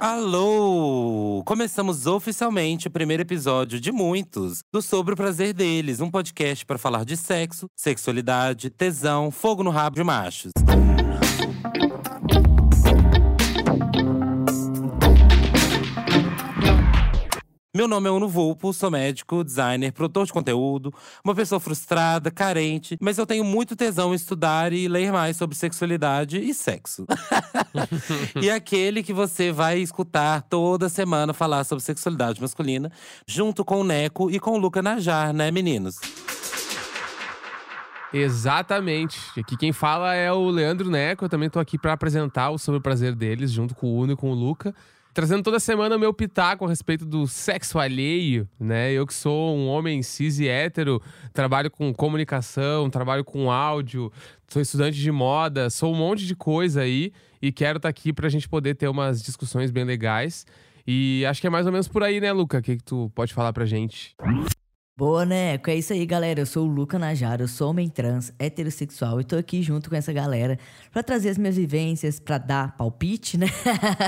Alô! Começamos oficialmente o primeiro episódio de muitos do Sobre o Prazer Deles, um podcast para falar de sexo, sexualidade, tesão, fogo no rabo de machos. Meu nome é Uno Vulpo, sou médico, designer, produtor de conteúdo, uma pessoa frustrada, carente, mas eu tenho muito tesão em estudar e ler mais sobre sexualidade e sexo. e aquele que você vai escutar toda semana falar sobre sexualidade masculina, junto com o Neco e com o Luca Najar, né, meninos? Exatamente. Aqui quem fala é o Leandro Neco. Eu também tô aqui para apresentar o Sobre o Prazer deles, junto com o Uno e com o Luca trazendo toda semana o meu pitaco a respeito do sexo alheio, né? Eu que sou um homem cis e hétero, trabalho com comunicação, trabalho com áudio, sou estudante de moda, sou um monte de coisa aí e quero estar tá aqui pra gente poder ter umas discussões bem legais. E acho que é mais ou menos por aí, né, Luca? O que, que tu pode falar pra gente? Boa, né? É isso aí, galera. Eu sou o Luca Najaro, eu sou homem trans, heterossexual e tô aqui junto com essa galera para trazer as minhas vivências, para dar palpite, né?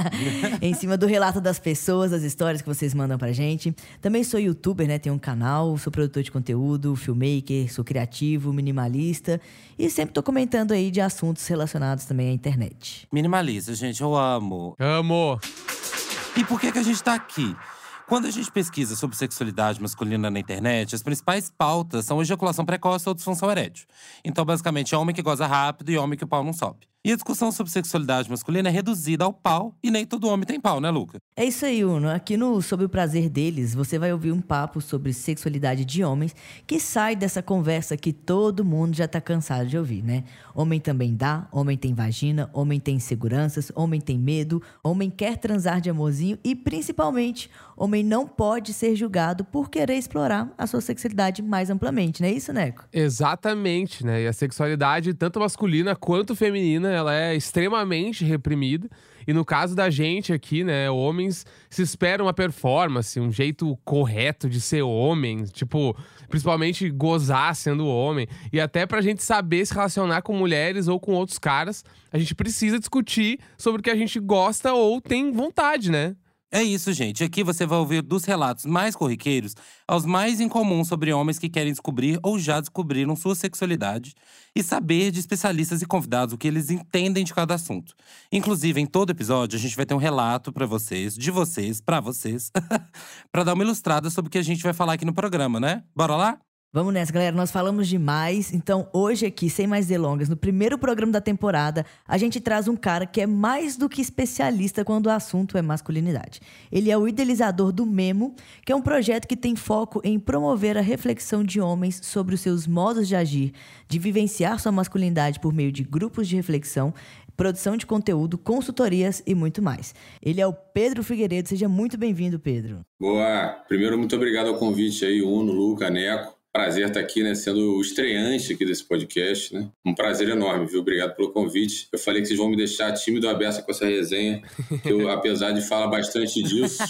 em cima do relato das pessoas, das histórias que vocês mandam pra gente. Também sou youtuber, né? Tenho um canal, sou produtor de conteúdo, filmmaker, sou criativo, minimalista e sempre tô comentando aí de assuntos relacionados também à internet. Minimalista, gente, eu amo. Amo. E por que que a gente tá aqui? Quando a gente pesquisa sobre sexualidade masculina na internet, as principais pautas são ejaculação precoce ou disfunção erétil. Então, basicamente, é homem que goza rápido e homem que o pau não sobe. E a discussão sobre sexualidade masculina é reduzida ao pau, e nem todo homem tem pau, né, Luca? É isso aí, Uno. Aqui no Sobre o Prazer deles, você vai ouvir um papo sobre sexualidade de homens que sai dessa conversa que todo mundo já tá cansado de ouvir, né? Homem também dá, homem tem vagina, homem tem inseguranças, homem tem medo, homem quer transar de amorzinho e, principalmente, homem não pode ser julgado por querer explorar a sua sexualidade mais amplamente, não é isso, Neco? Exatamente, né? E a sexualidade, tanto masculina quanto feminina, ela é extremamente reprimida. E no caso da gente aqui, né, homens se espera uma performance, um jeito correto de ser homem, tipo, principalmente gozar sendo homem. E até pra gente saber se relacionar com mulheres ou com outros caras, a gente precisa discutir sobre o que a gente gosta ou tem vontade, né? É isso, gente. Aqui você vai ouvir dos relatos mais corriqueiros aos mais incomuns sobre homens que querem descobrir ou já descobriram sua sexualidade e saber de especialistas e convidados o que eles entendem de cada assunto. Inclusive, em todo episódio, a gente vai ter um relato para vocês, de vocês, para vocês, para dar uma ilustrada sobre o que a gente vai falar aqui no programa, né? Bora lá? Vamos nessa, galera. Nós falamos demais. Então, hoje aqui, sem mais delongas, no primeiro programa da temporada, a gente traz um cara que é mais do que especialista quando o assunto é masculinidade. Ele é o idealizador do Memo, que é um projeto que tem foco em promover a reflexão de homens sobre os seus modos de agir, de vivenciar sua masculinidade por meio de grupos de reflexão, produção de conteúdo, consultorias e muito mais. Ele é o Pedro Figueiredo. Seja muito bem-vindo, Pedro. Boa! Primeiro, muito obrigado ao convite aí, Uno, Luca, Neco prazer estar aqui, né, sendo o estreante aqui desse podcast, né? Um prazer enorme, viu? Obrigado pelo convite. Eu falei que vocês vão me deixar tímido aberto com essa resenha. Eu, apesar de falar bastante disso,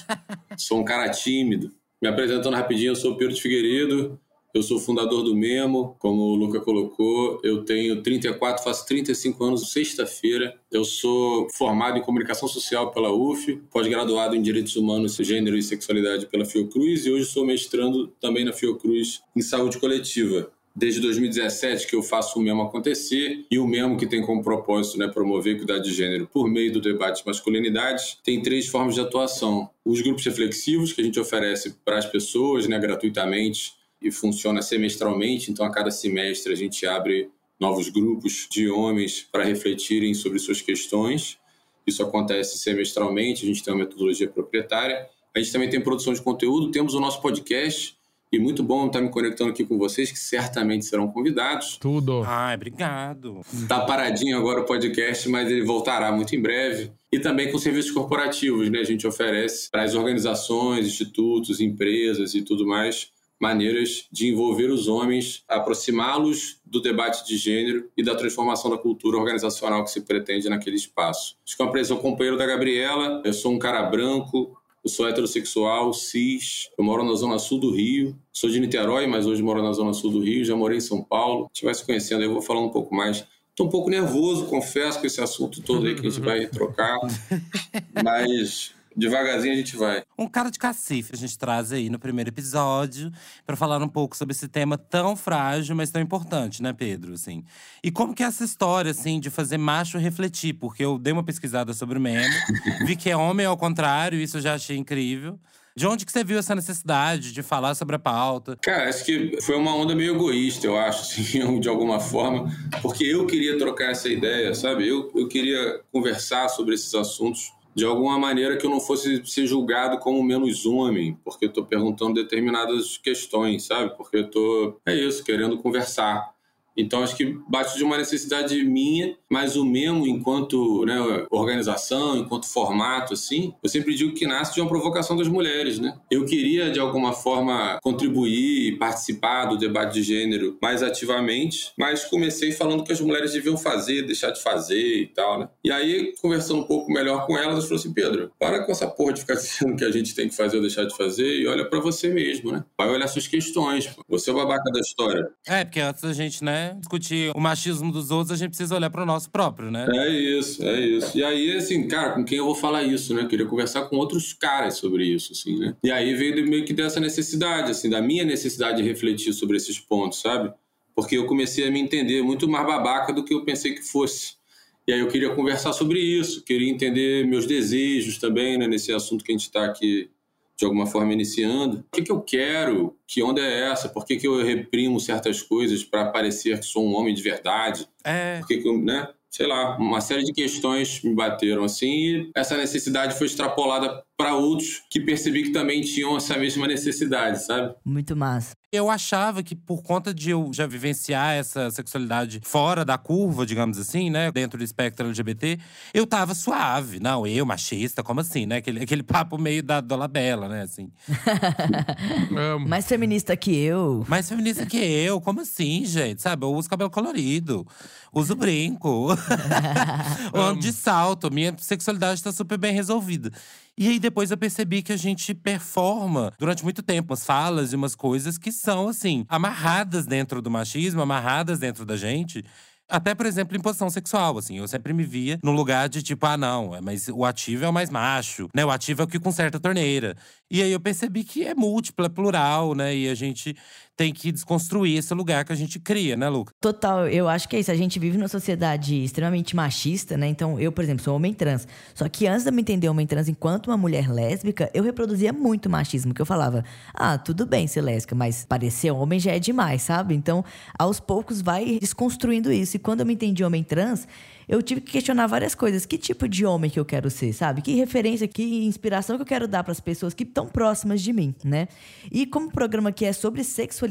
sou um cara tímido. Me apresentando rapidinho, eu sou Pedro de Figueiredo, eu sou fundador do Memo, como o Luca colocou. Eu tenho 34, faço 35 anos sexta-feira. Eu sou formado em comunicação social pela UF, pós-graduado em direitos humanos, gênero e sexualidade pela Fiocruz e hoje sou mestrando também na Fiocruz em saúde coletiva desde 2017 que eu faço o mesmo acontecer e o mesmo que tem como propósito né, promover equidade de gênero por meio do debate de masculinidade tem três formas de atuação. Os grupos reflexivos que a gente oferece para as pessoas né, gratuitamente e funciona semestralmente, então a cada semestre a gente abre novos grupos de homens para refletirem sobre suas questões. Isso acontece semestralmente, a gente tem uma metodologia proprietária. A gente também tem produção de conteúdo, temos o nosso podcast, e muito bom estar me conectando aqui com vocês, que certamente serão convidados. Tudo. Ai, obrigado. Está paradinho agora o podcast, mas ele voltará muito em breve. E também com serviços corporativos, né? A gente oferece para as organizações, institutos, empresas e tudo mais maneiras de envolver os homens, aproximá-los do debate de gênero e da transformação da cultura organizacional que se pretende naquele espaço. Acho que eu sou companheiro da Gabriela, eu sou um cara branco, eu sou heterossexual, cis, eu moro na zona sul do Rio, sou de Niterói, mas hoje moro na zona sul do Rio, já morei em São Paulo. Se estiver se conhecendo, eu vou falar um pouco mais Tô um pouco nervoso, confesso, com esse assunto todo aí que a gente vai trocar. Mas devagarzinho a gente vai. Um cara de cacife a gente traz aí no primeiro episódio para falar um pouco sobre esse tema tão frágil, mas tão importante, né, Pedro? Assim. E como que é essa história, assim, de fazer macho refletir? Porque eu dei uma pesquisada sobre o meme, vi que é homem ao contrário, isso eu já achei incrível. De onde que você viu essa necessidade de falar sobre a pauta? Cara, acho que foi uma onda meio egoísta, eu acho, assim, de alguma forma, porque eu queria trocar essa ideia, sabe? Eu, eu queria conversar sobre esses assuntos de alguma maneira que eu não fosse ser julgado como menos homem, porque eu estou perguntando determinadas questões, sabe? Porque eu estou, é isso, querendo conversar. Então acho que bate de uma necessidade minha, mas o mesmo enquanto né, organização, enquanto formato, assim, eu sempre digo que nasce de uma provocação das mulheres, né? Eu queria de alguma forma contribuir e participar do debate de gênero mais ativamente, mas comecei falando que as mulheres deviam fazer, deixar de fazer e tal, né? E aí conversando um pouco melhor com elas, eu falei assim, Pedro, para com essa porra de ficar dizendo que a gente tem que fazer ou deixar de fazer e olha para você mesmo, né? Vai olhar suas questões. Você é o babaca da história. É, porque antes da gente, né, discutir o machismo dos outros, a gente precisa olhar para o nosso próprio, né? É isso, é isso. E aí, assim, cara, com quem eu vou falar isso, né? Eu queria conversar com outros caras sobre isso, assim, né? E aí veio meio que dessa necessidade, assim, da minha necessidade de refletir sobre esses pontos, sabe? Porque eu comecei a me entender muito mais babaca do que eu pensei que fosse. E aí eu queria conversar sobre isso, queria entender meus desejos também, né, nesse assunto que a gente está aqui de alguma forma iniciando. O que, que eu quero? Que onda é essa? Por que, que eu reprimo certas coisas para parecer que sou um homem de verdade? É. Por que, que eu, né? Sei lá, uma série de questões me bateram assim e essa necessidade foi extrapolada para outros que percebi que também tinham essa mesma necessidade, sabe? Muito massa. Eu achava que por conta de eu já vivenciar essa sexualidade fora da curva, digamos assim, né, dentro do espectro LGBT, eu tava suave. Não, eu machista, como assim, né? Aquele, aquele papo meio da Dolabella, né, assim. Mais feminista que eu. Mais feminista que eu, como assim, gente? Sabe, eu uso cabelo colorido, uso brinco, eu ando de salto, minha sexualidade tá super bem resolvida. E aí depois eu percebi que a gente performa durante muito tempo umas falas e umas coisas que são assim, amarradas dentro do machismo, amarradas dentro da gente. Até, por exemplo, em posição sexual, assim. Eu sempre me via num lugar de tipo, ah, não, é, mas o ativo é o mais macho, né? O ativo é o que conserta a torneira. E aí eu percebi que é múltiplo, é plural, né? E a gente tem que desconstruir esse lugar que a gente cria, né, Luca? Total, eu acho que é isso. A gente vive numa sociedade extremamente machista, né? Então, eu, por exemplo, sou homem trans. Só que antes de eu me entender homem trans enquanto uma mulher lésbica, eu reproduzia muito machismo, que eu falava: "Ah, tudo bem ser lésbica, mas parecer homem já é demais", sabe? Então, aos poucos vai desconstruindo isso. E quando eu me entendi homem trans, eu tive que questionar várias coisas. Que tipo de homem que eu quero ser, sabe? Que referência, que inspiração que eu quero dar para as pessoas que estão próximas de mim, né? E como o programa aqui é sobre sexualidade,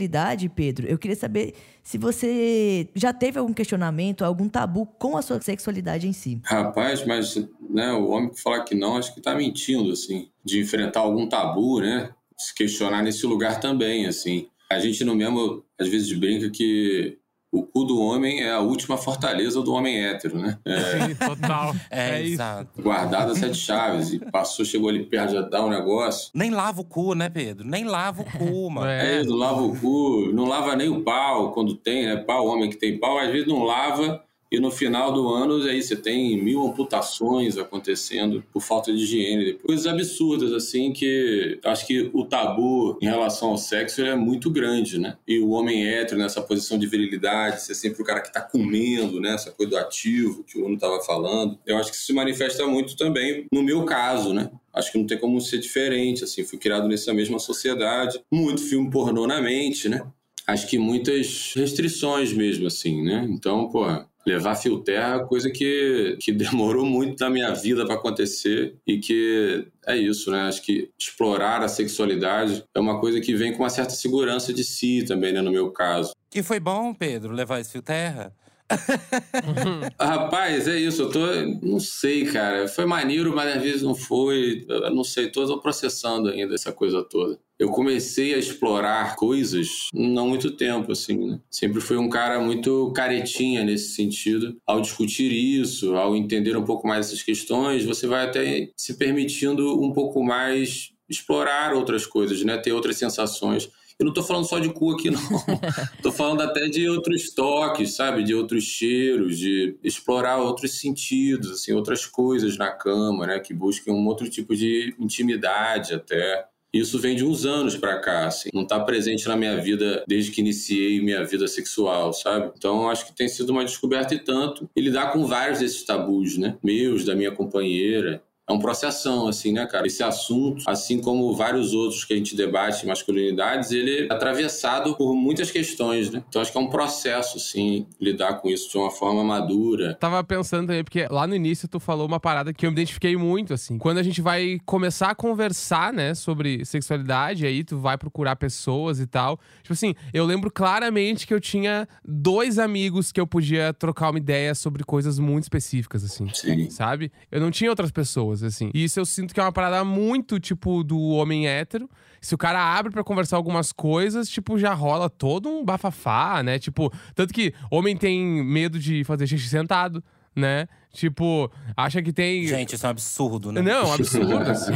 Pedro, eu queria saber se você já teve algum questionamento, algum tabu com a sua sexualidade em si. Rapaz, mas né, o homem que falar que não, acho que tá mentindo, assim, de enfrentar algum tabu, né? Se questionar nesse lugar também, assim. A gente no mesmo, às vezes, brinca que o cu do homem é a última fortaleza do homem hétero, né? É, Sim, total. É, É, exato. guardado a sete chaves e passou, chegou ali perto, já dá um negócio. Nem lava o cu, né, Pedro? Nem lava o cu, mano. É. É, não lava o cu, não lava nem o pau quando tem, né? Pau, homem que tem pau, às vezes não lava e no final do ano aí você tem mil amputações acontecendo por falta de higiene. Coisas absurdas, assim, que acho que o tabu em relação ao sexo é muito grande, né? E o homem hétero nessa posição de virilidade, ser sempre o cara que tá comendo, né? Essa coisa do ativo que o Uno tava falando. Eu acho que isso se manifesta muito também no meu caso, né? Acho que não tem como ser diferente, assim. Fui criado nessa mesma sociedade. Muito filme pornô na mente, né? Acho que muitas restrições mesmo, assim, né? Então, pô, levar fio terra é coisa que, que demorou muito na minha vida para acontecer e que é isso, né? Acho que explorar a sexualidade é uma coisa que vem com uma certa segurança de si também, né? No meu caso. E foi bom, Pedro, levar esse fio terra? Rapaz, é isso, eu tô. Não sei, cara. Foi maneiro, mas às vezes não foi. Eu não sei, tô, tô processando ainda essa coisa toda. Eu comecei a explorar coisas não muito tempo, assim, né? Sempre fui um cara muito caretinha nesse sentido. Ao discutir isso, ao entender um pouco mais essas questões, você vai até se permitindo um pouco mais explorar outras coisas, né? Ter outras sensações. Eu não tô falando só de cu aqui, não. tô falando até de outros toques, sabe? De outros cheiros, de explorar outros sentidos, assim, outras coisas na cama, né? Que busquem um outro tipo de intimidade até. Isso vem de uns anos para cá, assim. Não está presente na minha vida desde que iniciei minha vida sexual, sabe? Então acho que tem sido uma descoberta e tanto. E lidar com vários desses tabus, né? Meus, da minha companheira é um processão, assim, né, cara? Esse assunto, assim como vários outros que a gente debate, masculinidades, ele é atravessado por muitas questões, né? Então acho que é um processo, assim, lidar com isso de uma forma madura. Tava pensando também, porque lá no início tu falou uma parada que eu me identifiquei muito, assim. Quando a gente vai começar a conversar, né, sobre sexualidade, aí tu vai procurar pessoas e tal. Tipo assim, eu lembro claramente que eu tinha dois amigos que eu podia trocar uma ideia sobre coisas muito específicas, assim. Sim. Sabe? Eu não tinha outras pessoas pessoas, assim. E isso eu sinto que é uma parada muito, tipo, do homem hétero. Se o cara abre para conversar algumas coisas, tipo, já rola todo um bafafá, né? Tipo, tanto que homem tem medo de fazer xixi sentado, né? Tipo, acha que tem. Gente, isso é um absurdo, né? Não, é um absurdo, assim.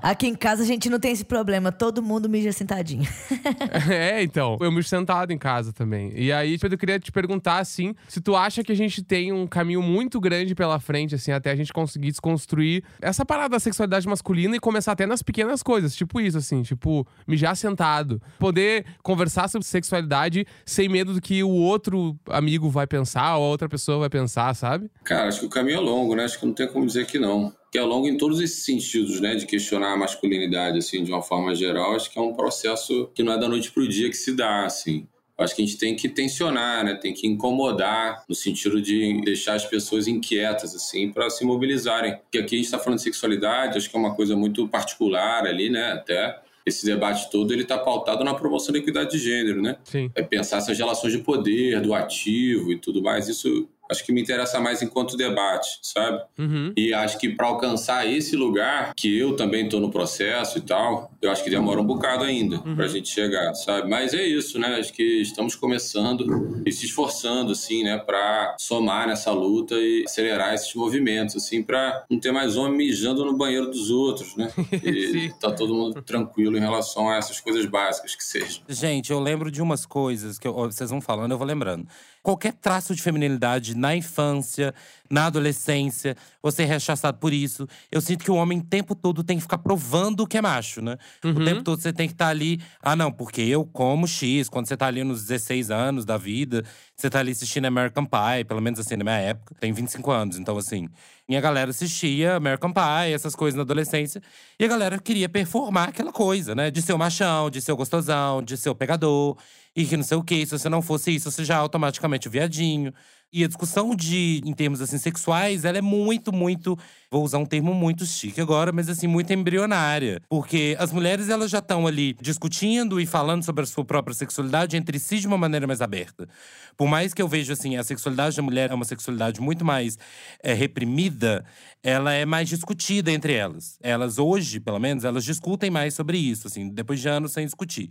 Aqui em casa a gente não tem esse problema, todo mundo mija sentadinho. é, então. Eu mijo sentado em casa também. E aí, Pedro, eu queria te perguntar, assim, se tu acha que a gente tem um caminho muito grande pela frente, assim, até a gente conseguir desconstruir essa parada da sexualidade masculina e começar até nas pequenas coisas, tipo isso, assim, tipo, mijar sentado. Poder conversar sobre sexualidade sem medo do que o outro amigo vai pensar ou a outra pessoa vai pensar, sabe? Cara, acho que o caminho é longo, né? Acho que não tem como dizer que não. Que é longo em todos esses sentidos, né? De questionar a masculinidade, assim, de uma forma geral. Acho que é um processo que não é da noite pro dia que se dá, assim. Acho que a gente tem que tensionar, né? Tem que incomodar no sentido de deixar as pessoas inquietas, assim, para se mobilizarem. Porque aqui a gente está falando de sexualidade, acho que é uma coisa muito particular ali, né? Até esse debate todo ele está pautado na promoção da equidade de gênero, né? Sim. É pensar essas relações de poder, do ativo e tudo mais. Isso acho que me interessa mais enquanto debate, sabe? Uhum. E acho que para alcançar esse lugar, que eu também estou no processo e tal, eu acho que demora um bocado ainda uhum. para a gente chegar, sabe? Mas é isso, né? Acho que estamos começando e se esforçando, assim, né, para somar nessa luta e acelerar esses movimentos, assim, para não ter mais homem mijando no banheiro dos outros, né? E tá todo mundo tranquilo em relação a essas coisas básicas que sejam. Gente, eu lembro de umas coisas que eu, vocês vão falando, eu vou lembrando qualquer traço de feminilidade na infância, na adolescência, você é rechaçado por isso. Eu sinto que o homem o tempo todo tem que ficar provando que é macho, né? Uhum. O tempo todo você tem que estar tá ali. Ah, não, porque eu como X. Quando você tá ali nos 16 anos da vida, você tá ali assistindo American Pie, pelo menos assim, na minha época. Tem 25 anos, então assim. E a galera assistia American Pie, essas coisas na adolescência. E a galera queria performar aquela coisa, né? De ser o machão, de ser o gostosão, de ser o pegador. E que não sei o quê. Se você não fosse isso, você já é automaticamente o viadinho. E a discussão de, em termos assim, sexuais, ela é muito, muito. Vou usar um termo muito chique agora, mas assim, muito embrionária. Porque as mulheres, elas já estão ali discutindo e falando sobre a sua própria sexualidade entre si de uma maneira mais aberta. Por mais que eu veja, assim, a sexualidade da mulher é uma sexualidade muito mais é, reprimida, ela é mais discutida entre elas. Elas, hoje, pelo menos, elas discutem mais sobre isso, assim, depois de anos sem discutir.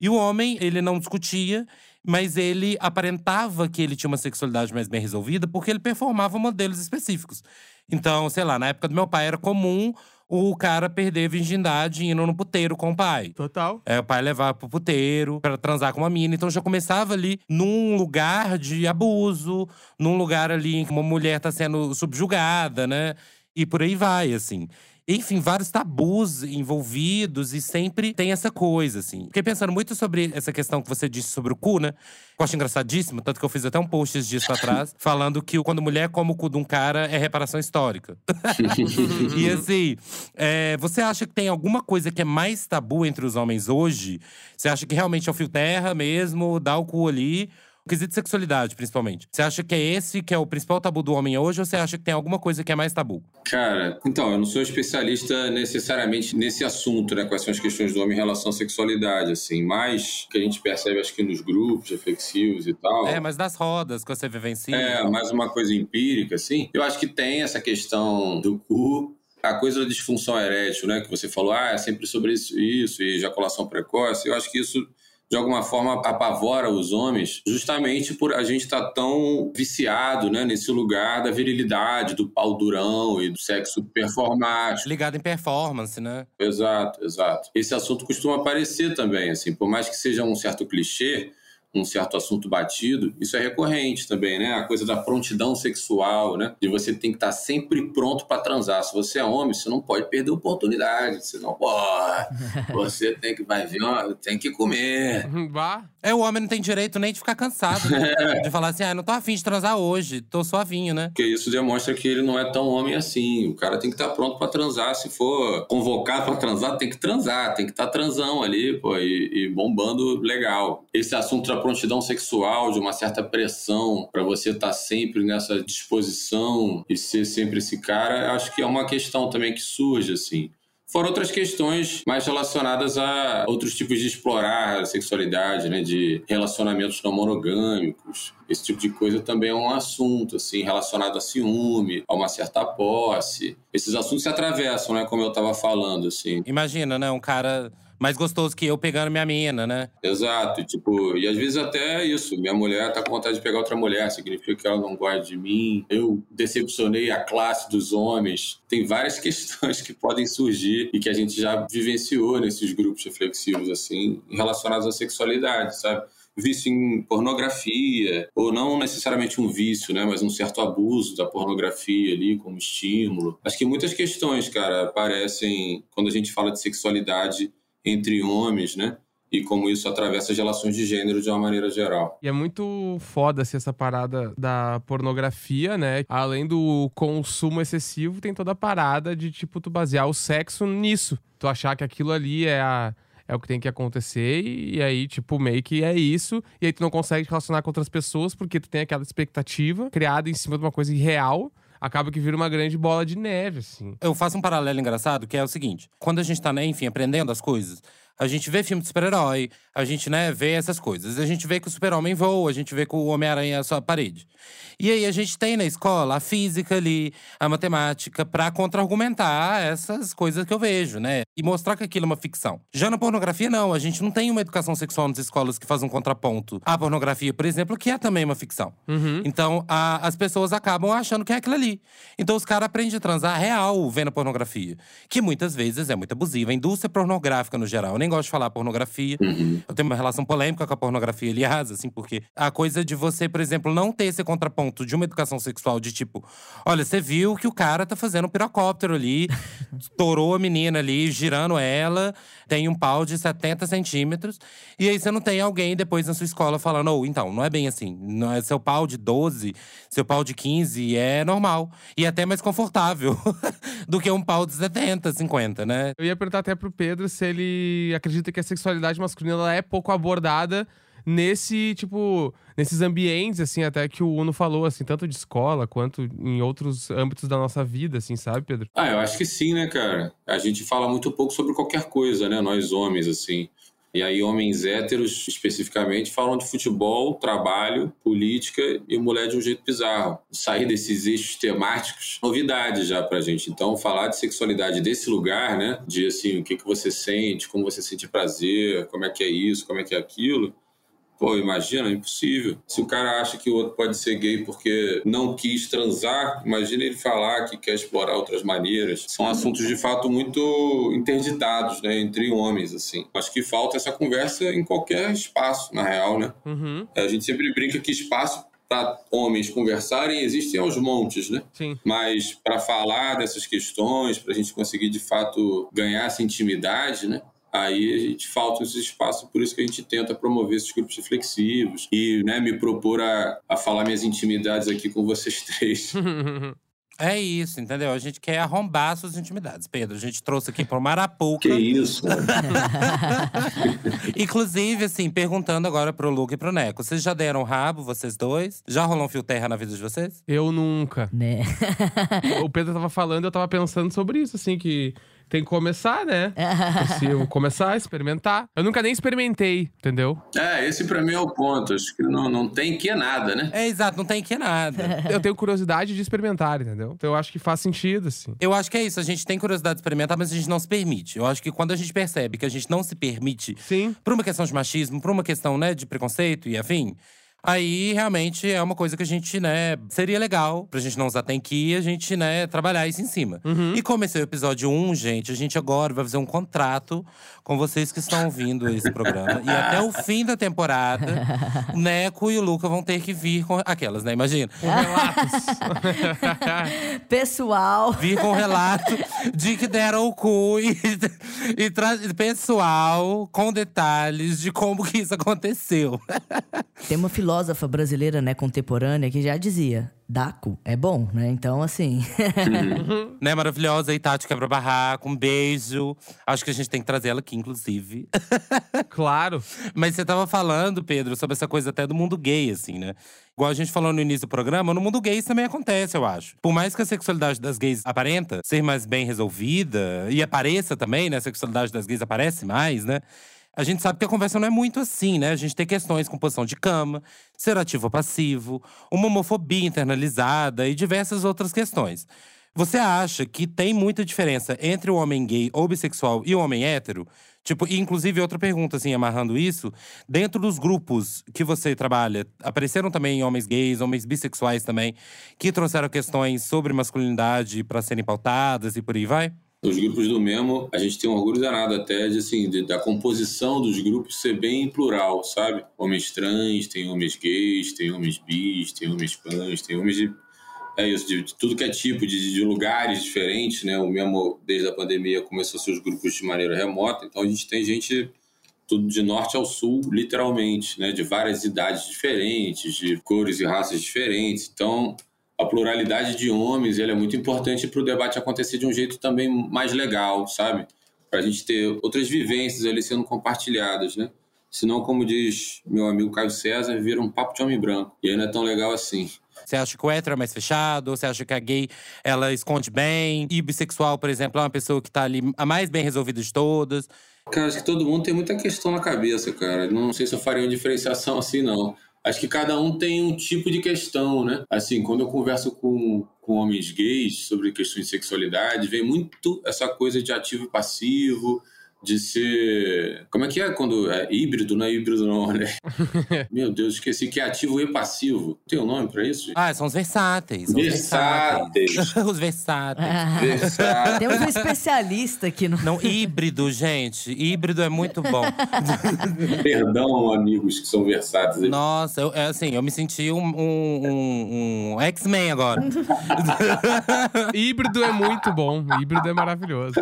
E o homem, ele não discutia, mas ele aparentava que ele tinha uma sexualidade mais bem resolvida porque ele performava modelos específicos. Então, sei lá, na época do meu pai era comum o cara perder a virgindade indo no puteiro com o pai. Total. É, o pai levava pro puteiro para transar com uma mina. Então já começava ali num lugar de abuso, num lugar ali em que uma mulher tá sendo subjugada, né? E por aí vai, assim enfim, vários tabus envolvidos e sempre tem essa coisa, assim. Fiquei pensando muito sobre essa questão que você disse sobre o cu, né? Eu acho engraçadíssimo, tanto que eu fiz até um post esses dias pra trás, falando que quando mulher come o cu de um cara é reparação histórica. e assim, é, você acha que tem alguma coisa que é mais tabu entre os homens hoje? Você acha que realmente é o fio terra mesmo, dá o cu ali? Quesito de sexualidade, principalmente. Você acha que é esse que é o principal tabu do homem hoje ou você acha que tem alguma coisa que é mais tabu? Cara, então, eu não sou especialista necessariamente nesse assunto, né? Quais são as questões do homem em relação à sexualidade, assim. Mas que a gente percebe, acho que nos grupos reflexivos e tal. É, mas das rodas que você vivencia. É, mais uma coisa empírica, assim. Eu acho que tem essa questão do cu a coisa da disfunção erétil, né, que você falou, ah, é sempre sobre isso, isso e ejaculação precoce, eu acho que isso de alguma forma apavora os homens, justamente por a gente estar tá tão viciado né, nesse lugar da virilidade, do pau durão e do sexo performático. Ligado em performance, né? Exato, exato. Esse assunto costuma aparecer também, assim, por mais que seja um certo clichê, um certo assunto batido, isso é recorrente também, né? A coisa da prontidão sexual, né? De você tem que estar sempre pronto para transar. Se você é homem, você não pode perder oportunidade. Você não pode. Você tem que vai vir, tem que comer. É, o homem não tem direito nem de ficar cansado, né? De falar assim, ah, não tô afim de transar hoje, tô suavinho, né? Porque isso demonstra que ele não é tão homem assim. O cara tem que estar pronto para transar. Se for convocado para transar, tem que transar, tem que estar transão ali, pô, e, e bombando legal. Esse assunto prontidão sexual, de uma certa pressão para você estar tá sempre nessa disposição e ser sempre esse cara, acho que é uma questão também que surge, assim. Fora outras questões mais relacionadas a outros tipos de explorar a sexualidade, né? De relacionamentos não monogâmicos. Esse tipo de coisa também é um assunto, assim, relacionado a ciúme, a uma certa posse. Esses assuntos se atravessam, né? Como eu estava falando, assim. Imagina, né? Um cara mais gostoso que eu pegando minha mina, né? Exato, tipo, e às vezes até isso, minha mulher tá com vontade de pegar outra mulher, significa que ela não gosta de mim, eu decepcionei a classe dos homens. Tem várias questões que podem surgir e que a gente já vivenciou nesses grupos reflexivos, assim, relacionados à sexualidade, sabe? vício em pornografia, ou não necessariamente um vício, né, mas um certo abuso da pornografia ali como estímulo. Acho que muitas questões, cara, aparecem quando a gente fala de sexualidade entre homens, né? E como isso atravessa as relações de gênero de uma maneira geral. E é muito foda assim, essa parada da pornografia, né? Além do consumo excessivo, tem toda a parada de, tipo, tu basear o sexo nisso. Tu achar que aquilo ali é a é o que tem que acontecer, e, aí, tipo, meio que é isso, e aí tu não consegue te relacionar com outras pessoas porque tu tem aquela expectativa criada em cima de uma coisa irreal acaba que vira uma grande bola de neve, assim. Eu faço um paralelo engraçado, que é o seguinte: quando a gente tá, né, enfim, aprendendo as coisas, a gente vê filme de super-herói, a gente, né, vê essas coisas. A gente vê que o super-homem voa, a gente vê que o Homem-Aranha é só a parede. E aí a gente tem na escola a física ali, a matemática, para contra-argumentar essas coisas que eu vejo, né? E mostrar que aquilo é uma ficção. Já na pornografia, não. A gente não tem uma educação sexual nas escolas que faz um contraponto à pornografia, por exemplo, que é também uma ficção. Uhum. Então, a, as pessoas acabam achando que é aquilo ali. Então, os caras aprendem a transar real vendo pornografia. Que muitas vezes é muito abusiva. A indústria pornográfica, no geral, eu nem gosto de falar pornografia. Uhum. Eu tenho uma relação polêmica com a pornografia, aliás, assim, porque a coisa de você, por exemplo, não ter esse contraponto de uma educação sexual de tipo: olha, você viu que o cara tá fazendo um pirocóptero ali, estourou a menina ali, girando ela, tem um pau de 70 centímetros. E aí você não tem alguém depois na sua escola falando: ou oh, então, não é bem assim. Não é seu pau de 12, seu pau de 15 é normal. E até mais confortável do que um pau de 70, 50, né? Eu ia perguntar até pro Pedro se ele acredita que a sexualidade masculina é pouco abordada nesse, tipo, nesses ambientes, assim, até que o Uno falou, assim, tanto de escola quanto em outros âmbitos da nossa vida, assim, sabe, Pedro? Ah, eu acho que sim, né, cara? A gente fala muito pouco sobre qualquer coisa, né, nós homens, assim. E aí, homens héteros, especificamente, falam de futebol, trabalho, política e mulher de um jeito bizarro. Sair desses eixos temáticos, novidade já pra gente. Então, falar de sexualidade desse lugar, né? De assim, o que, que você sente, como você sente prazer, como é que é isso, como é que é aquilo Pô, imagina, é impossível. Se o cara acha que o outro pode ser gay porque não quis transar, imagina ele falar que quer explorar outras maneiras. São assuntos de fato muito interditados, né, entre homens, assim. Acho que falta essa conversa em qualquer espaço, na real, né? Uhum. A gente sempre brinca que espaço para homens conversarem existem aos montes, né? Sim. Mas para falar dessas questões, para a gente conseguir de fato ganhar essa intimidade, né? Aí a gente falta esse espaço, por isso que a gente tenta promover esses grupos reflexivos e né, me propor a, a falar minhas intimidades aqui com vocês três. É isso, entendeu? A gente quer arrombar suas intimidades. Pedro, a gente trouxe aqui pro Marapuca. Que isso? Inclusive, assim, perguntando agora pro Luke e pro Neco. Vocês já deram rabo, vocês dois? Já rolou um fio terra na vida de vocês? Eu nunca. Né? o Pedro tava falando, eu tava pensando sobre isso, assim, que Tem que começar, né? Possível começar a experimentar. Eu nunca nem experimentei, entendeu? É, esse pra mim é o ponto. Acho que não, não tem que nada, né? É exato, não tem que nada. Eu tenho curiosidade de experimentar, entendeu? Então eu acho que faz sentido, assim. Eu acho que é isso, a gente tem curiosidade de experimentar, mas a gente não se permite. Eu acho que quando a gente percebe que a gente não se permite Sim. por uma questão de machismo, por uma questão, né, de preconceito e afim, aí realmente é uma coisa que a gente, né, seria legal pra gente não usar tem que a gente, né, trabalhar isso em cima. E como esse é o episódio 1, gente, a gente agora vai fazer um contrato com vocês que estão ouvindo esse programa. e até o fim da temporada, o Neco e o Luca vão ter que vir com aquelas, né, imagina. Pessoal, vir com relato de que deram o cu e, e tra- pessoal com detalhes de como que isso aconteceu. tem uma filósofa brasileira, né, contemporânea, que já dizia: Daco é bom, né? Então, assim. né, maravilhosa aí, Tati quebra barraco, um beijo. Acho que a gente tem que trazer ela aqui, inclusive. Claro. Mas você tava falando, Pedro, sobre essa coisa até do mundo gay, assim, né? Igual a gente falou no início do programa, no mundo gay isso também acontece, eu acho. Por mais que a sexualidade das gays aparenta ser mais bem resolvida, e apareça também, né? A sexualidade das gays aparece mais, né? A gente sabe que a conversa não é muito assim, né? A gente tem questões com posição de cama, ser ativo ou passivo, uma homofobia internalizada e diversas outras questões. Você acha que tem muita diferença entre o homem gay ou bissexual e o homem hétero? Tipo, inclusive outra pergunta, assim, amarrando isso. Dentro dos grupos que você trabalha, apareceram também homens gays, homens bissexuais também, que trouxeram questões sobre masculinidade para serem pautadas e por aí vai? Os grupos do Memo, a gente tem um orgulho danado até de, assim, de- da composição dos grupos ser bem plural, sabe? Homens trans, tem homens gays, tem homens bis, tem homens pans, tem homens de. É isso, de, de tudo que é tipo, de, de lugares diferentes, né? O Memo, desde a pandemia, começou seus grupos de maneira remota, então a gente tem gente tudo de norte ao sul, literalmente, né? De várias idades diferentes, de cores e raças diferentes. Então, a pluralidade de homens ela é muito importante para o debate acontecer de um jeito também mais legal, sabe? Para a gente ter outras vivências ali sendo compartilhadas, né? Senão, como diz meu amigo Caio César, vira um papo de homem branco. E aí não é tão legal assim. Você acha que o hétero é mais fechado? Você acha que a gay, ela esconde bem? E bissexual, por exemplo, é uma pessoa que tá ali a mais bem resolvida de todas? Cara, acho que todo mundo tem muita questão na cabeça, cara. Não sei se eu faria uma diferenciação assim, não. Acho que cada um tem um tipo de questão, né? Assim, quando eu converso com, com homens gays sobre questões de sexualidade, vem muito essa coisa de ativo e passivo, de ser. Como é que é quando é híbrido? Não é híbrido, não, né? Meu Deus, esqueci que é ativo e passivo. Tem um nome pra isso? Ah, são os versáteis. são os Versáteis. os versáteis. Versátil. Temos um especialista aqui no. Não, híbrido, gente. Híbrido é muito bom. Perdão, amigos que são versáteis. Nossa, eu, é assim, eu me senti um, um, um- um X-Men agora. Híbrido é muito bom. Híbrido é maravilhoso.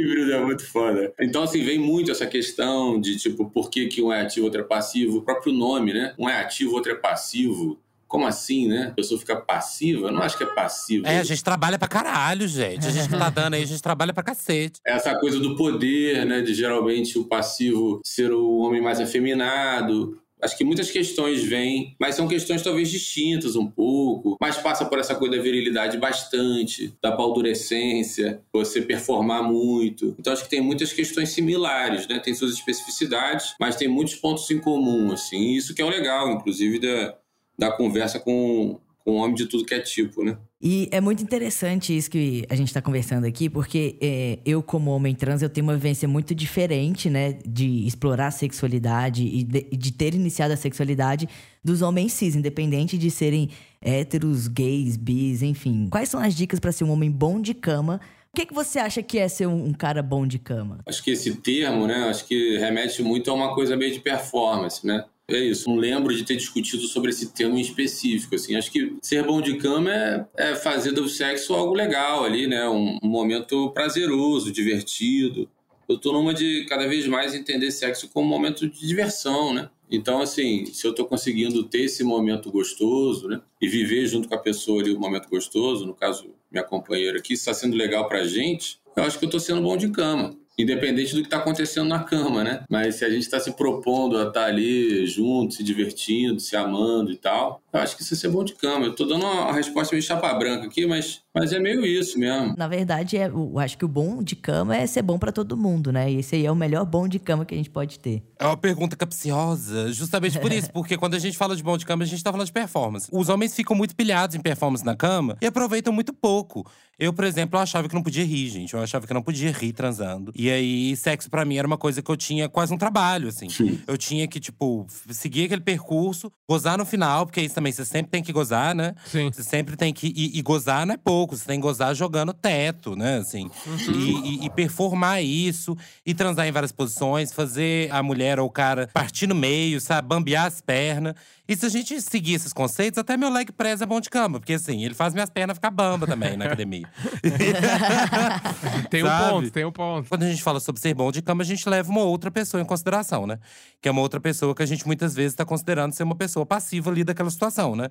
Híbrido é muito foda. Então, assim, vem muito essa questão de, tipo, por que, que um é ativo, outro é passivo. O próprio nome, né? Um é ativo, outro é passivo. Como assim, né? A pessoa fica passiva? Eu não acho que é passivo. É, a gente trabalha pra caralho, gente. A gente que tá dando aí, a gente trabalha pra cacete. Essa coisa do poder, né? De geralmente o passivo ser o homem mais afeminado. Acho que muitas questões vêm, mas são questões talvez distintas um pouco. Mas passa por essa coisa da virilidade bastante, da paldurecência, você performar muito. Então acho que tem muitas questões similares, né? Tem suas especificidades, mas tem muitos pontos em comum, assim. Isso que é o legal, inclusive, da, da conversa com, com homem de tudo que é tipo, né? E é muito interessante isso que a gente tá conversando aqui, porque é, eu, como homem trans, eu tenho uma vivência muito diferente, né? De explorar a sexualidade e de, de ter iniciado a sexualidade dos homens cis, independente de serem héteros, gays, bis, enfim. Quais são as dicas pra ser um homem bom de cama? O que, que você acha que é ser um cara bom de cama? Acho que esse termo, né, acho que remete muito a uma coisa meio de performance, né? É isso, não lembro de ter discutido sobre esse termo em específico, assim. Acho que ser bom de cama é, é fazer do sexo algo legal ali, né? Um, um momento prazeroso, divertido. Eu tô numa de cada vez mais entender sexo como um momento de diversão, né? Então, assim, se eu tô conseguindo ter esse momento gostoso, né? E viver junto com a pessoa ali um momento gostoso, no caso, minha companheira aqui, está sendo legal pra gente, eu acho que eu tô sendo bom de cama. Independente do que está acontecendo na cama, né? Mas se a gente está se propondo a estar ali junto, se divertindo, se amando e tal, Eu acho que isso é ser bom de cama. Eu tô dando uma resposta meio chapa branca aqui, mas, mas é meio isso mesmo. Na verdade, é, eu acho que o bom de cama é ser bom para todo mundo, né? E esse aí é o melhor bom de cama que a gente pode ter. É uma pergunta capciosa, justamente por isso, porque quando a gente fala de bom de cama, a gente tá falando de performance. Os homens ficam muito pilhados em performance na cama e aproveitam muito pouco. Eu, por exemplo, eu achava que não podia rir, gente. Eu achava que não podia rir transando. E aí, sexo para mim era uma coisa que eu tinha quase um trabalho, assim. Sim. Eu tinha que, tipo, seguir aquele percurso, gozar no final, porque isso também você sempre tem que gozar, né? Sim. Você sempre tem que. E, e gozar não é pouco, você tem que gozar jogando teto, né? Assim. E, e- e performar isso, e transar em várias posições, fazer a mulher ou o cara partir no meio, sabe? Bambear as pernas. E se a gente seguir esses conceitos, até meu leg press é bom de cama. Porque assim, ele faz minhas pernas ficar bamba também na academia. Tem um Sabe? ponto, tem um ponto. Quando a gente fala sobre ser bom de cama, a gente leva uma outra pessoa em consideração, né? Que é uma outra pessoa que a gente muitas vezes tá considerando ser uma pessoa passiva ali daquela situação, né?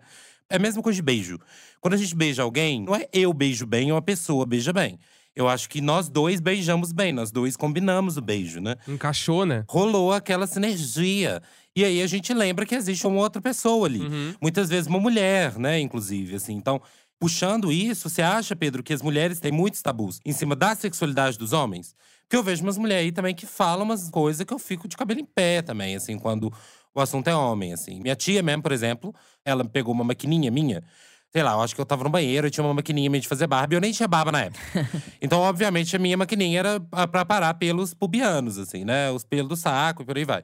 É a mesma coisa de beijo. Quando a gente beija alguém, não é eu beijo bem ou a pessoa beija bem. Eu acho que nós dois beijamos bem, nós dois combinamos o beijo, né? Encaixou, né? rolou aquela sinergia. E aí a gente lembra que existe uma outra pessoa ali. Muitas vezes uma mulher, né, inclusive, assim. Então, puxando isso, você acha, Pedro, que as mulheres têm muitos tabus em cima da sexualidade dos homens? Porque eu vejo umas mulheres aí também que falam umas coisas que eu fico de cabelo em pé também, assim, quando o assunto é homem, assim. Minha tia mesmo, por exemplo, ela pegou uma maquininha minha. Sei lá, eu acho que eu tava no banheiro e tinha uma maquininha minha de fazer barba e eu nem tinha barba na época. então, obviamente, a minha maquininha era pra parar pelos pubianos, assim, né? Os pelos do saco e por aí vai.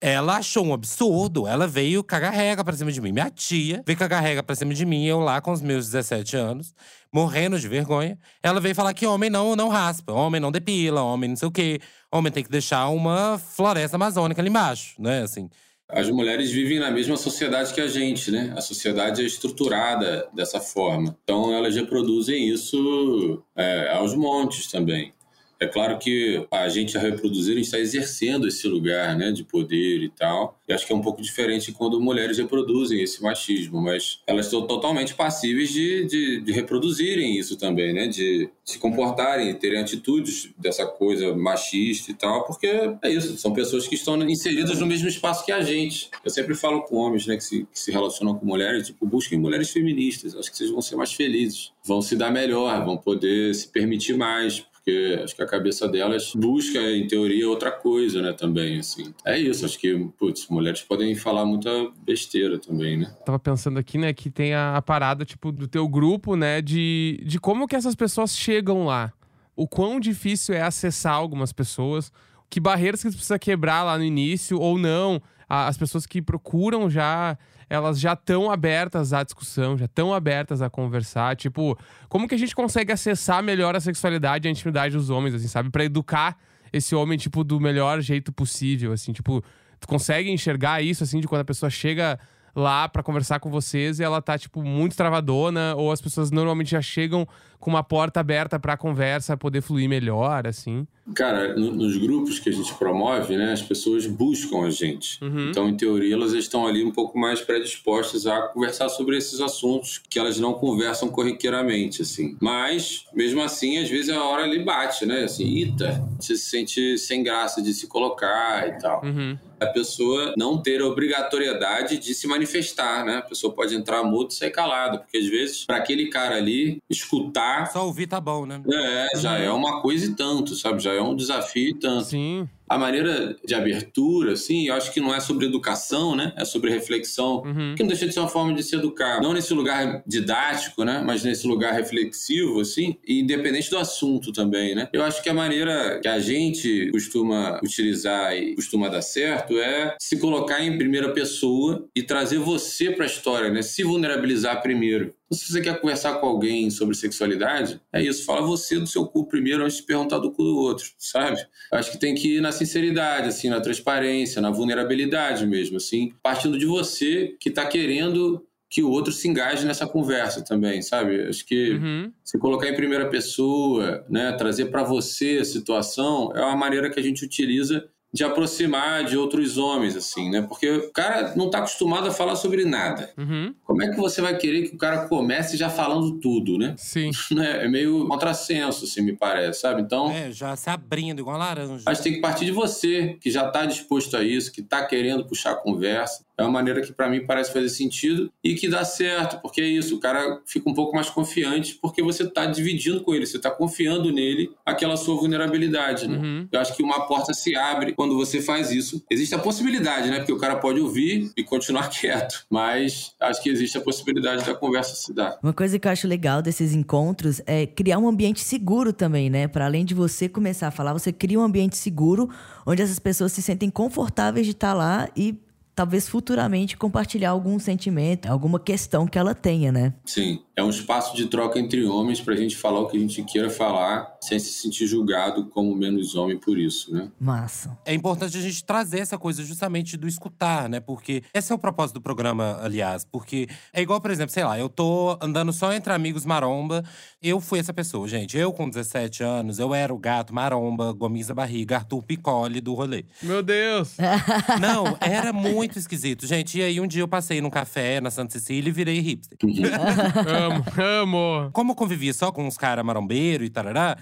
Ela achou um absurdo. Ela veio cagar rega pra cima de mim. Minha tia veio cagar rega pra cima de mim, eu lá com os meus 17 anos, morrendo de vergonha. Ela veio falar que homem não, não raspa, homem não depila, homem não sei o quê. Homem tem que deixar uma floresta amazônica ali embaixo, né? Assim. As mulheres vivem na mesma sociedade que a gente, né? A sociedade é estruturada dessa forma. Então, elas reproduzem isso é, aos montes também. É claro que a gente, a reproduzir, está exercendo esse lugar né, de poder e tal. E acho que é um pouco diferente quando mulheres reproduzem esse machismo, mas elas estão totalmente passíveis de, de, de reproduzirem isso também, né? De se comportarem, terem atitudes dessa coisa machista e tal, porque é isso, são pessoas que estão inseridas no mesmo espaço que a gente. Eu sempre falo com homens né, que, se, que se relacionam com mulheres, tipo, busquem mulheres feministas, acho que vocês vão ser mais felizes, vão se dar melhor, vão poder se permitir mais, porque acho que a cabeça delas busca, em teoria, outra coisa, né, também, assim. É isso, acho que, putz, mulheres podem falar muita besteira também, né? Tava pensando aqui, né, que tem a, a parada, tipo, do teu grupo, né, de, de como que essas pessoas chegam lá. O quão difícil é acessar algumas pessoas, que barreiras que você precisa quebrar lá no início, ou não. As pessoas que procuram já, elas já estão abertas à discussão, já estão abertas a conversar. Tipo, como que a gente consegue acessar melhor a sexualidade e a intimidade dos homens, assim, sabe? Pra educar esse homem, tipo, do melhor jeito possível, assim, tipo… Tu consegue enxergar isso, assim, de quando a pessoa chega lá pra conversar com vocês e ela tá, tipo, muito travadona, ou as pessoas normalmente já chegam com uma porta aberta pra conversa poder fluir melhor, assim. Cara, no- nos grupos que a gente promove, né, as pessoas buscam a gente. Uhum. Então, em teoria, elas estão ali um pouco mais predispostas a conversar sobre esses assuntos que elas não conversam corriqueiramente, assim. Mas, mesmo assim, às vezes a hora ali bate, né? Assim, ita, você se sente sem graça de se colocar e tal. Uhum. A pessoa não ter a obrigatoriedade de se manifestar, né? A pessoa pode entrar mudo e sair calada, porque às vezes, para aquele cara ali, escutar Só ouvir tá bom, né? é, já é uma coisa e tanto, sabe? Já é um desafio e tanto. Sim. A maneira de abertura, assim, eu acho que não é sobre educação, né? É sobre reflexão. Uhum. Que não deixa de ser uma forma de se educar. Não nesse lugar didático, né? Mas nesse lugar reflexivo, assim, e independente do assunto também, né? Eu acho que a maneira que a gente costuma utilizar e costuma dar certo é se colocar em primeira pessoa e trazer você para a história, né? Se vulnerabilizar primeiro. Então, se você quer conversar com alguém sobre sexualidade, é isso. Fala você do seu cu primeiro antes de perguntar do cu do outro, sabe? Acho que tem que ir na sinceridade, assim, na transparência, na vulnerabilidade mesmo, assim, partindo de você que está querendo que o outro se engaje nessa conversa também, sabe? Acho que Uhum. se colocar em primeira pessoa, né, trazer para você a situação, é uma maneira que a gente utiliza de aproximar de outros homens, assim, né? Porque o cara não tá acostumado a falar sobre nada. Uhum. Como é que você vai querer que o cara comece já falando tudo, né? Sim. É meio contrassenso, assim, me parece, sabe? Então, É, já se abrindo igual uma laranja. Mas tem que partir de você, que já está disposto a isso, que está querendo puxar a conversa. É uma maneira que para mim parece fazer sentido e que dá certo, porque é isso, o cara fica um pouco mais confiante porque você está dividindo com ele, você está confiando nele aquela sua vulnerabilidade, né? Uhum. Eu acho que uma porta se abre quando você faz isso. Existe a possibilidade, né? Porque o cara pode ouvir e continuar quieto, mas acho que existe a possibilidade da conversa se dar. Uma coisa que eu acho legal desses encontros é criar um ambiente seguro também, né? Para além de você começar a falar, você cria um ambiente seguro onde essas pessoas se sentem confortáveis de estar lá e talvez futuramente compartilhar algum sentimento, alguma questão que ela tenha, né? Sim, é um espaço de troca entre homens para a gente falar o que a gente queira falar sem se sentir julgado como menos homem por isso, né? Massa. É importante a gente trazer essa coisa justamente do escutar, né? Porque esse é o propósito do programa, aliás. Porque é igual, por exemplo, sei lá, eu tô andando só entre amigos maromba. Eu fui essa pessoa, gente. Eu, com 17 anos, eu era o gato maromba, gomiza barriga, Arthur Piccoli do rolê. Meu Deus! Não, era muito esquisito, gente. E aí, um dia eu passei num café na Santa Cecília e virei hipster. amo, amo. Como eu convivia só com uns caras marombeiros e tarará,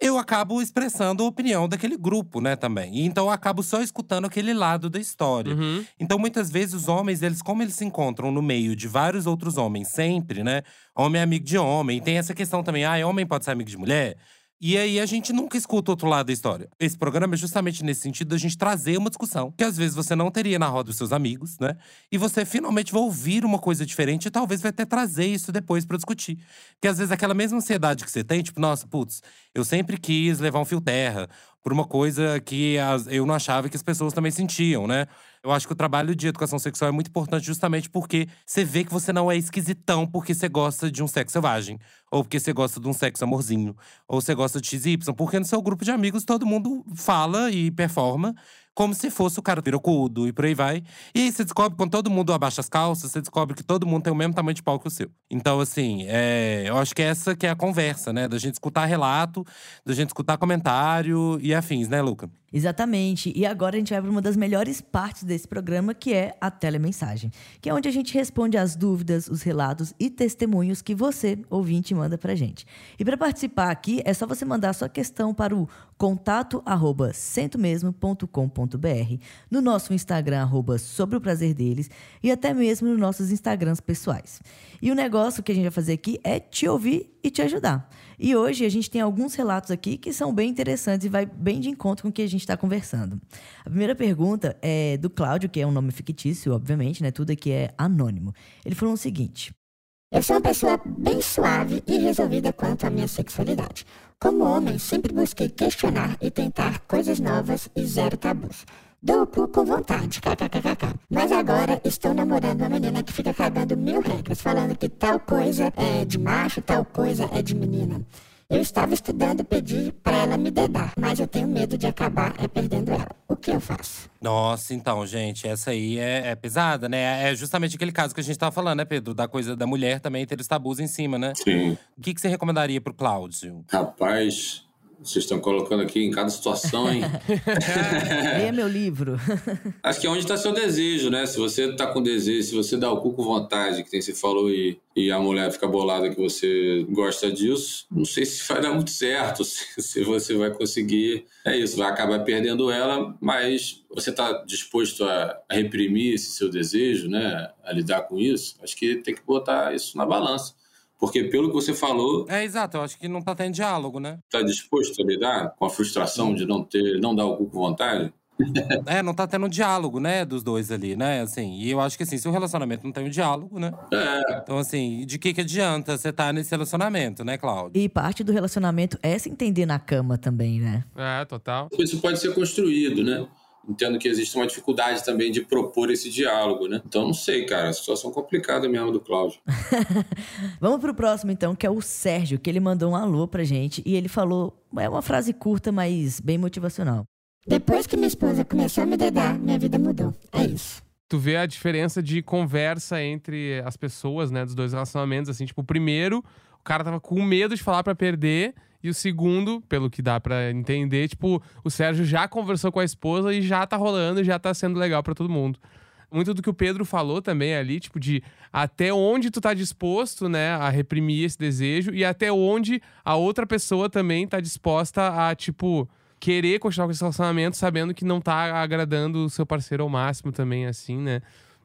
eu acabo expressando a opinião daquele grupo, né, também. E então eu acabo só escutando aquele lado da história. Uhum. Então, muitas vezes, os homens, eles, como eles se encontram no meio de vários outros homens sempre, né? Homem é amigo de homem. E tem essa questão também, ah, homem pode ser amigo de mulher? E aí a gente nunca escuta o outro lado da história. Esse programa é justamente nesse sentido da gente trazer uma discussão que às vezes você não teria na roda dos seus amigos, né? E você finalmente vai ouvir uma coisa diferente e talvez vai até trazer isso depois pra discutir. Porque às vezes aquela mesma ansiedade que você tem, tipo, nossa, putz, eu sempre quis levar um fio terra por uma coisa que as- eu não achava que as pessoas também sentiam, né? Eu acho que o trabalho de educação sexual é muito importante justamente porque você vê que você não é esquisitão porque você gosta de um sexo selvagem. Ou porque você gosta de um sexo amorzinho. Ou você gosta de XY. Porque no seu grupo de amigos todo mundo fala e performa como se fosse o cara pirocudo e por aí vai. E aí você descobre, quando todo mundo abaixa as calças, você descobre que todo mundo tem o mesmo tamanho de pau que o seu. Então, assim, é, eu acho que essa que é a conversa, né? Da gente escutar relato, da gente escutar comentário e afins, né, Luca? Exatamente. E agora a gente vai para uma das melhores partes desse programa, que é a telemensagem, que é onde a gente responde as dúvidas, os relatos e testemunhos que você, ouvinte, manda pra gente. E para participar aqui, é só você mandar sua questão para o contato arroba centomesmo.com.br, no nosso Instagram arroba sobre o prazer deles e até mesmo nos nossos Instagrams pessoais. E o negócio que a gente vai fazer aqui é te ouvir e te ajudar. E hoje a gente tem alguns relatos aqui que são bem interessantes e vai bem de encontro com o que a gente está conversando. A primeira pergunta é do Cláudio, que é um nome fictício, obviamente, né? Tudo aqui é anônimo. Ele falou o seguinte: Eu sou uma pessoa bem suave e resolvida quanto à minha sexualidade. Como homem, sempre busquei questionar e tentar coisas novas e zero tabus. Dou o cu com vontade, kkkk. Mas agora estou namorando uma menina que fica cagando mil regras, falando que tal coisa é de macho, tal coisa é de menina. Eu estava estudando pedir para ela me dedar, mas eu tenho medo de acabar é perdendo ela. O que eu faço? Nossa, então, gente, essa aí é, é pesada, né? É justamente aquele caso que a gente tava falando, né, Pedro? Da coisa da mulher também ter os tabus em cima, né? Sim. O que, que você recomendaria pro Cláudio? Rapaz, vocês estão colocando aqui em cada situação, hein? Leia meu livro. Acho que é onde está seu desejo, né? Se você tá com desejo, se você dá o cu com vontade, que nem você falou, e, e a mulher fica bolada que você gosta disso, não sei se vai dar muito certo, se, se você vai conseguir. É isso, vai acabar perdendo ela, mas você está disposto a, a reprimir esse seu desejo, né? A lidar com isso? Acho que tem que botar isso na balança. Porque pelo que você falou, É, exato, eu acho que não tá tendo diálogo, né? está disposto a lidar com a frustração de não ter, não dar o cu com vontade? É, não tá tendo diálogo, né, dos dois ali, né? Assim, e eu acho que assim, se o relacionamento não tem um diálogo, né? É, Então, assim, de que que adianta você estar nesse relacionamento, né, Cláudio? E parte do relacionamento é se entender na cama também, né? É, total. isso pode ser construído, né? Entendo que existe uma dificuldade também de propor esse diálogo, né? Então, não sei, cara. A situação complicada mesmo do Cláudio. Vamos pro próximo, então, que é o Sérgio, que ele mandou um alô pra gente e ele falou. É uma frase curta, mas bem motivacional. Depois que minha esposa começou a me dedar, minha vida mudou. É isso. Tu vê a diferença de conversa entre as pessoas, né, dos dois relacionamentos, assim, tipo, o primeiro, o cara tava com medo de falar pra perder, E o segundo, pelo que dá pra entender, tipo, o Sérgio já conversou com a esposa e já tá rolando já tá sendo legal pra todo mundo. Muito do que o Pedro falou também ali, tipo, de até onde tu tá disposto, né, a reprimir esse desejo e até onde a outra pessoa também tá disposta a, tipo, querer continuar com esse relacionamento sabendo que não tá agradando o seu parceiro ao máximo também, assim, né?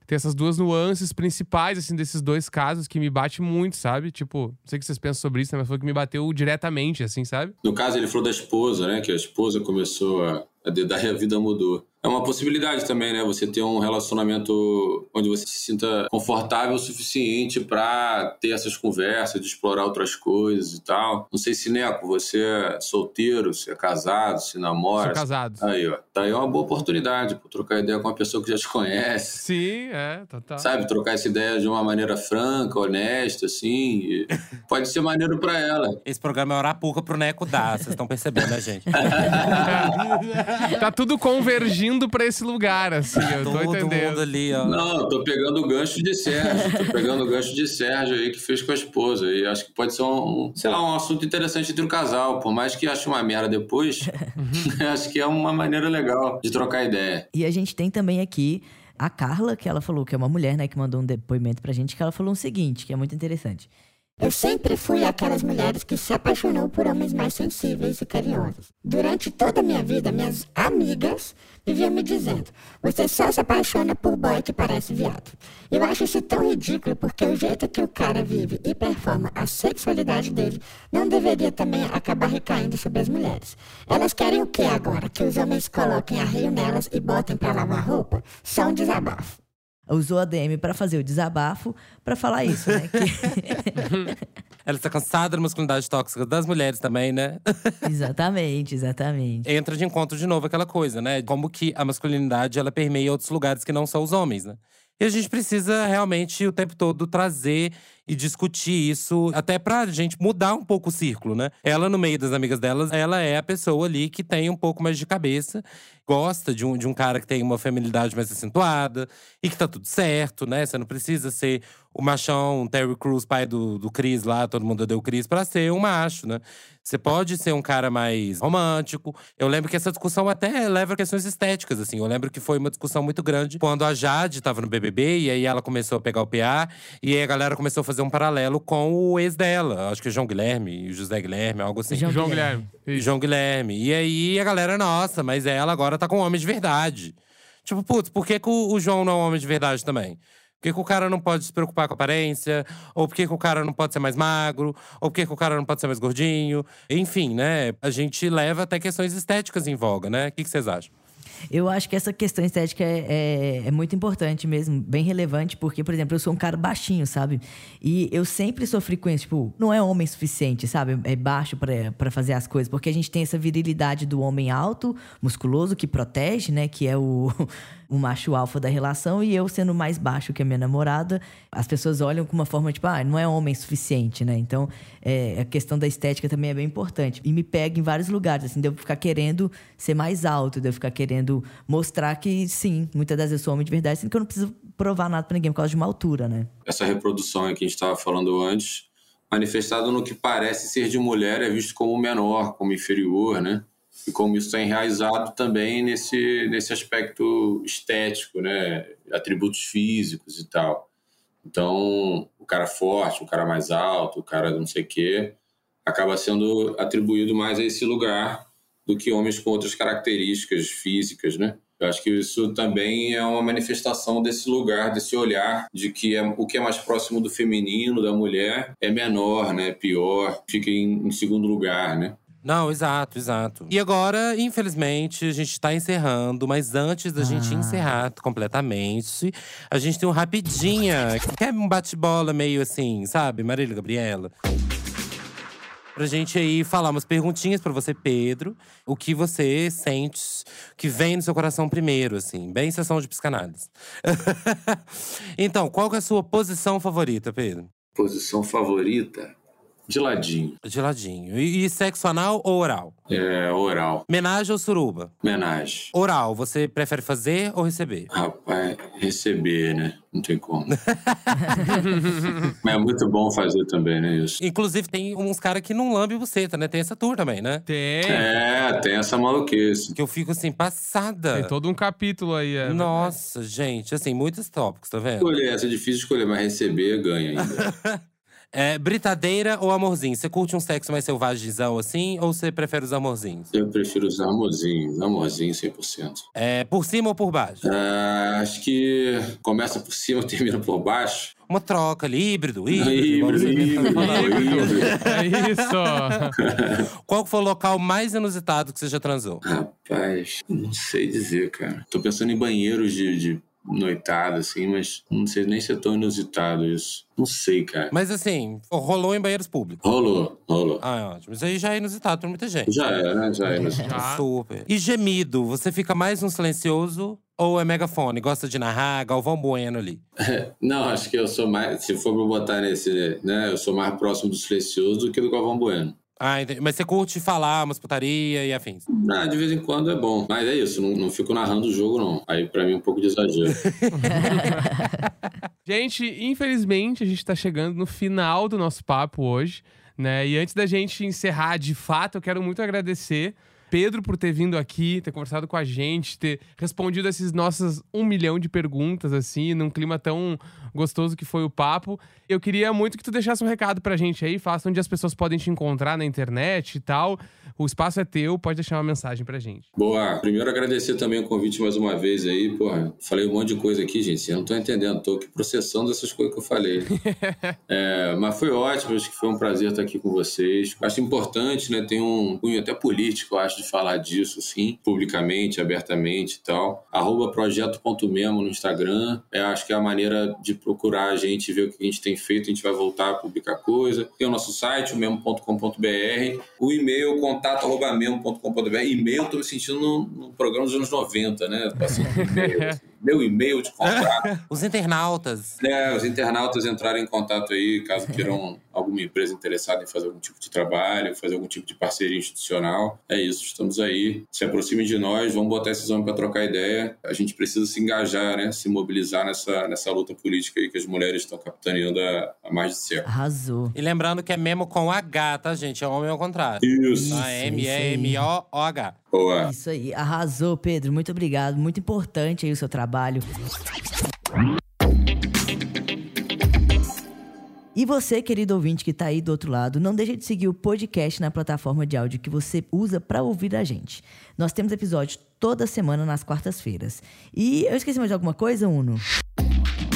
Tem essas duas nuances principais, assim, desses dois casos que me bate muito, sabe? Tipo, não sei o que vocês pensam sobre isso, né? Mas foi o que me bateu diretamente, assim, sabe? No caso, ele falou da esposa, né? Que a esposa começou a, a vida mudou. É uma possibilidade também, né? Você ter um relacionamento onde você se sinta confortável o suficiente para ter essas conversas, de explorar outras coisas e tal. Não sei se, Neco, você é solteiro, se é casado, se namora. Sou casado. Aí, ó. Tá aí uma boa oportunidade, pô, trocar ideia com uma pessoa que já te conhece. Sim, é, total. Sabe, trocar essa ideia de uma maneira franca, honesta, assim. e Pode ser maneiro para ela. Esse programa é Arapuca pro Neco dar, vocês estão percebendo, né, gente? tá tudo convergindo pra esse lugar, assim, eu tô Todo entendendo. mundo ali, ó. Não, eu tô pegando o gancho de Sérgio. tô pegando o gancho de Sérgio aí que fez com a esposa. E acho que pode ser um, sei lá, um assunto interessante entre o casal. Por mais que ache uma merda depois, acho que é uma maneira legal de trocar ideia. E a gente tem também aqui a Carla, que ela falou, que é uma mulher, né, que mandou um depoimento pra gente, que ela falou o seguinte, que é muito interessante. Eu sempre fui aquelas mulheres que se apaixonou por homens mais sensíveis e carinhosos. Durante toda a minha vida, minhas amigas viviam me dizendo: você só se apaixona por boy que parece viado. Eu acho isso tão ridículo porque o jeito que o cara vive e performa a sexualidade dele não deveria também acabar recaindo sobre as mulheres. Elas querem o que agora? Que os homens coloquem arreio nelas e botem pra lavar roupa? Só um desabafo. Usou a DM pra fazer o desabafo, pra falar isso, né? que- Ela está cansada da masculinidade tóxica das mulheres também, né? exatamente, exatamente. Entra de encontro de novo aquela coisa, né? Como que a masculinidade ela permeia outros lugares que não são os homens, né? E a gente precisa realmente o tempo todo trazer e discutir isso, até pra gente mudar um pouco o círculo, né? Ela, no meio das amigas delas, ela é a pessoa ali que tem um pouco mais de cabeça, gosta de um, de um cara que tem uma feminilidade mais acentuada e que tá tudo certo, né? Você não precisa ser o machão, um Terry Crews, pai do, do Chris lá, todo mundo deu Chris, pra ser um macho, né? Você pode ser um cara mais romântico. Eu lembro que essa discussão até leva a questões estéticas, assim. Eu lembro que foi uma discussão muito grande quando a Jade tava no BBB e aí ela começou a pegar o PA e aí a galera começou a fazer um paralelo com o ex dela. Acho que é João Guilherme, José Guilherme, algo assim. João João Guilherme. Guilherme. João Guilherme. E aí a galera, nossa, mas ela agora tá com um homem de verdade. Tipo, putz, por que, que o, o João não é um homem de verdade também? Que, que o cara não pode se preocupar com a aparência? Ou por que, que o cara não pode ser mais magro? Ou por que, que o cara não pode ser mais gordinho? Enfim, né? A gente leva até questões estéticas em voga, né? O que, que vocês acham? Eu acho que essa questão estética é, é, é muito importante mesmo, bem relevante, porque, por exemplo, eu sou um cara baixinho, sabe? E eu sempre sofri com isso, tipo, não é homem suficiente, sabe? É baixo pra fazer as coisas, porque a gente tem essa virilidade do homem alto, musculoso, que protege, né? Que é o, o macho alfa da relação, e eu sendo mais baixo que a minha namorada, as pessoas olham com uma forma tipo, ah, não é homem suficiente, né? Então, é, a questão da estética também é bem importante. E me pega em vários lugares, assim, de eu ficar querendo ser mais alto, de eu ficar querendo mostrar que, sim, muitas das vezes eu sou homem de verdade, sendo que eu não preciso provar nada pra ninguém por causa de uma altura, né? Essa reprodução que a gente estava falando antes, manifestado no que parece ser de mulher, é visto como menor, como inferior, né? E como isso está enraizado também nesse, nesse aspecto estético, né? Atributos físicos e tal. Então, o cara forte, o cara mais alto, o cara não sei o quê, acaba sendo atribuído mais a esse lugar do que homens com outras características físicas, né? Eu acho que isso também é uma manifestação desse lugar, desse olhar de que é, o que é mais próximo do feminino, da mulher, é menor, né? Pior, fica em, em segundo lugar, né? Não, exato, exato. E agora, infelizmente, a gente tá encerrando, mas antes da gente Ah. encerrar completamente, a gente tem um rapidinha, que é um bate-bola meio assim, sabe? Marília Gabriela. Pra gente aí falar umas perguntinhas pra você, Pedro. O que você sente que vem no seu coração primeiro, assim, bem sessão de psicanálise. então, qual que é a sua posição favorita, Pedro? Posição favorita? De ladinho. De ladinho. E, e sexo anal ou oral? É, oral. Menagem ou suruba? Homenagem. Oral, você prefere fazer ou receber? Rapaz, receber, né? Não tem como. Mas é muito bom fazer também, né? Isso. Inclusive, tem uns caras que não lambe buceta, né? Tem essa tour também, né? Tem. É, tem essa maluquice. Que eu fico assim, passada. Tem todo um capítulo aí. É. Nossa, gente, assim, muitos tópicos, tá vendo? Escolher, essa é difícil de escolher, mas receber ganha ainda. É, britadeira ou amorzinho? Você curte um sexo mais selvagizão assim? Ou você prefere os amorzinhos? Eu prefiro os amorzinhos, amorzinho 100%. É, por cima ou por baixo? Ah, acho que começa por cima, termina por baixo. Uma troca ali, híbrido, híbrido. Híbrido, híbrido, híbrido. É isso. Qual foi o local mais inusitado que você já transou? Rapaz, não sei dizer, cara. Tô pensando em banheiros de, de noitada, assim, mas não sei nem se é tão inusitado isso. Não sei, cara. Mas assim, rolou em banheiros públicos. Rolou, rolou. Ah, é ótimo. Isso aí já é inusitado pra muita gente. Já é, né? Já é inusitado. Já. Super. E gemido, você fica mais um silencioso ou é megafone? Gosta de narrar, Galvão Bueno ali? Não, acho que eu sou mais. Se for pra botar nesse, né? Eu sou mais próximo do silencioso do que do Galvão Bueno. Ah, entendi. Mas você curte falar umas putaria e afins? Ah, de vez em quando é bom. Mas é isso, não, não fico narrando o jogo, não. Aí pra mim é um pouco de exagero. Gente, infelizmente a gente tá chegando no final do nosso papo hoje, né? E antes da gente encerrar de fato, eu quero muito agradecer Pedro por ter vindo aqui, ter conversado com a gente, ter respondido esses nossos um milhão de perguntas, assim, num clima tão gostoso que foi o papo. Eu queria muito que tu deixasse um recado pra gente aí, faça onde as pessoas podem te encontrar na internet e tal. O espaço é teu, pode deixar uma mensagem pra gente. Boa. Primeiro agradecer também o convite mais uma vez aí. Porra, falei um monte de coisa aqui, gente. Eu não tô entendendo. Tô aqui processando essas coisas que eu falei. É, mas foi ótimo. Acho que foi um prazer estar aqui com vocês. Acho importante, né? Tem um cunho até político, eu acho, de falar disso, assim, publicamente, abertamente e tal. Arroba projeto.memo no Instagram. É, acho que é a maneira de procurar a gente, ver o que a gente tem feito. A gente vai voltar a publicar coisa. Tem o nosso site, o memo.com.br. O e-mail, contato.memo.com.br. E-mail, tô me sentindo no, no programa dos anos 90, né? Passando e-mail, assim. Meu e-mail de contato. Os internautas. É, os internautas entrarem em contato aí, caso queiram alguma empresa interessada em fazer algum tipo de trabalho, fazer algum tipo de parceria institucional. É isso, estamos aí. Se aproximem de nós, vamos botar esses homens para trocar ideia. A gente precisa se engajar, né? Se mobilizar nessa, nessa luta política aí que as mulheres estão capitaneando há, há mais de século. Arrasou. E lembrando que é memo com H, tá, gente? É homem ao contrário. Isso. Ah, M-E-M-O-O-H. Boa. Isso aí. Arrasou, Pedro. Muito obrigado. Muito importante aí o seu trabalho. E você, querido ouvinte que tá aí do outro lado, não deixe de seguir o podcast na plataforma de áudio que você usa para ouvir a gente. Nós temos episódios toda semana nas quartas-feiras. E eu esqueci mais de alguma coisa, Uno?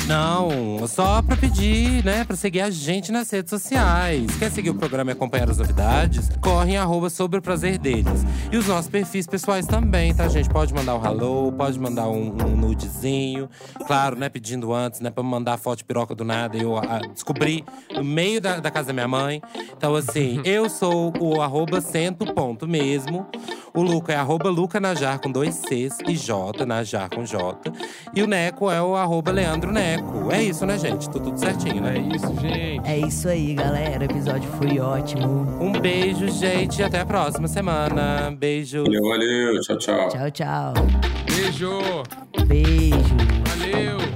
Não, só pra pedir, né, pra seguir a gente nas redes sociais. Quer seguir o programa e acompanhar as novidades? Corre em arroba sobre o prazer deles. E os nossos perfis pessoais também, tá, gente? Pode mandar um hello, pode mandar um, um nudezinho. Claro, né, pedindo antes, né, pra mandar foto de piroca do nada e eu ah, descobri no meio da, da casa da minha mãe. Então, assim, eu sou o arroba cento ponto mesmo. O Luca é arroba Luca Najar com dois Cs e J, Najar com J. E o Neco é o arroba Leandro Neco. É isso, né, gente? Tudo, tudo certinho, É né? isso, gente. É isso aí, galera. O episódio foi ótimo. Um beijo, gente. e Até a próxima semana. Beijo. Valeu, valeu. Tchau, tchau. Tchau, tchau. Beijo! Beijo.